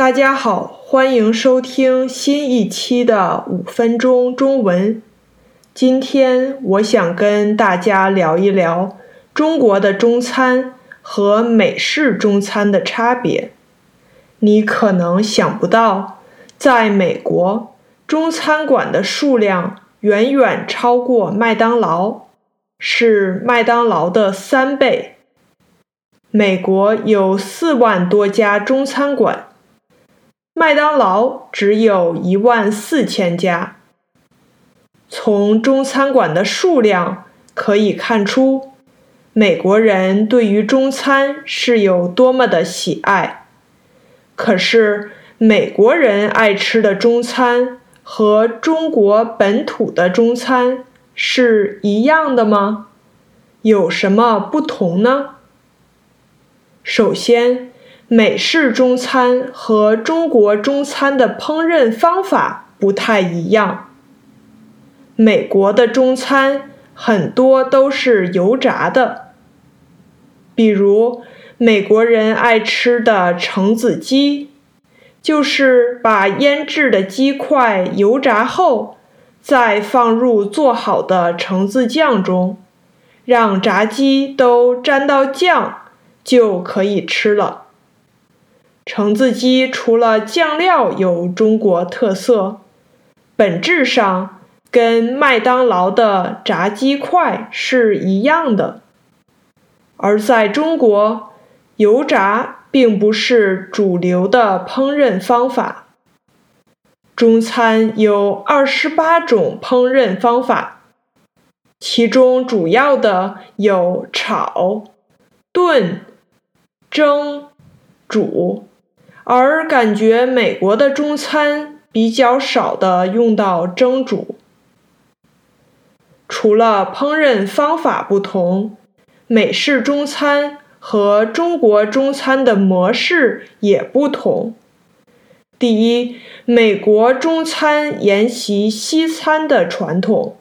大家好，欢迎收听新一期的五分钟中文。今天我想跟大家聊一聊中国的中餐和美式中餐的差别。你可能想不到，在美国，中餐馆的数量远远超过麦当劳，是麦当劳的三倍。美国有四万多家中餐馆。麦当劳只有一万四千家。从中餐馆的数量可以看出，美国人对于中餐是有多么的喜爱。可是，美国人爱吃的中餐和中国本土的中餐是一样的吗？有什么不同呢？首先，美式中餐和中国中餐的烹饪方法不太一样。美国的中餐很多都是油炸的，比如美国人爱吃的橙子鸡，就是把腌制的鸡块油炸后，再放入做好的橙子酱中，让炸鸡都沾到酱，就可以吃了。橙子鸡除了酱料有中国特色，本质上跟麦当劳的炸鸡块是一样的。而在中国，油炸并不是主流的烹饪方法。中餐有二十八种烹饪方法，其中主要的有炒、炖、蒸、煮。而感觉美国的中餐比较少的用到蒸煮。除了烹饪方法不同，美式中餐和中国中餐的模式也不同。第一，美国中餐沿袭西餐的传统，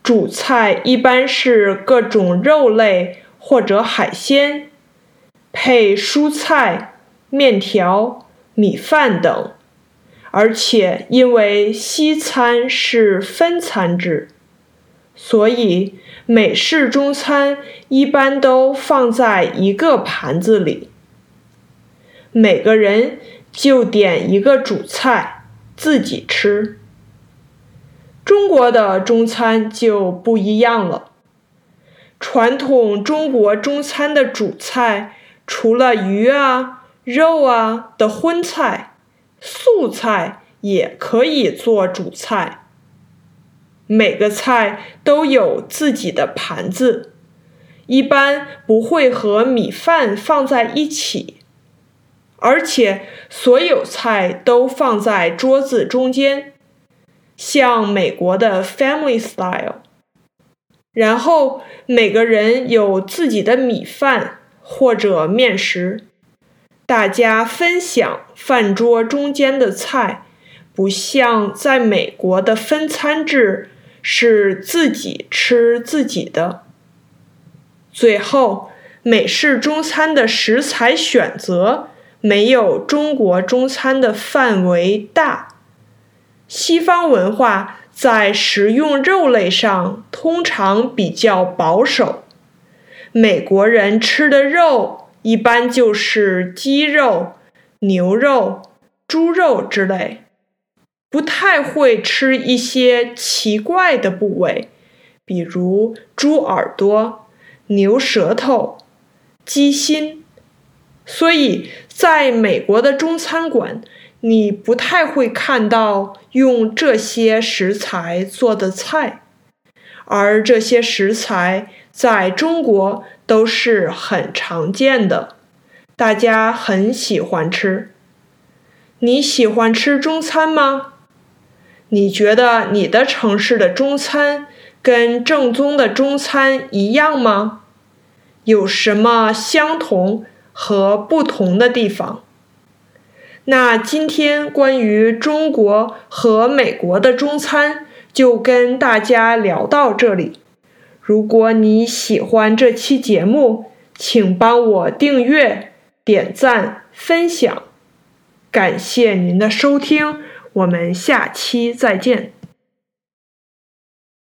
主菜一般是各种肉类或者海鲜，配蔬菜。面条、米饭等，而且因为西餐是分餐制，所以美式中餐一般都放在一个盘子里，每个人就点一个主菜自己吃。中国的中餐就不一样了，传统中国中餐的主菜除了鱼啊。肉啊的荤菜、素菜也可以做主菜。每个菜都有自己的盘子，一般不会和米饭放在一起，而且所有菜都放在桌子中间，像美国的 family style。然后每个人有自己的米饭或者面食。大家分享饭桌中间的菜，不像在美国的分餐制，是自己吃自己的。最后，美式中餐的食材选择没有中国中餐的范围大。西方文化在食用肉类上通常比较保守，美国人吃的肉。一般就是鸡肉、牛肉、猪肉之类，不太会吃一些奇怪的部位，比如猪耳朵、牛舌头、鸡心。所以，在美国的中餐馆，你不太会看到用这些食材做的菜，而这些食材在中国。都是很常见的，大家很喜欢吃。你喜欢吃中餐吗？你觉得你的城市的中餐跟正宗的中餐一样吗？有什么相同和不同的地方？那今天关于中国和美国的中餐就跟大家聊到这里。如果你喜欢这期节目，请帮我订阅、点赞、分享。感谢您的收听，我们下期再见。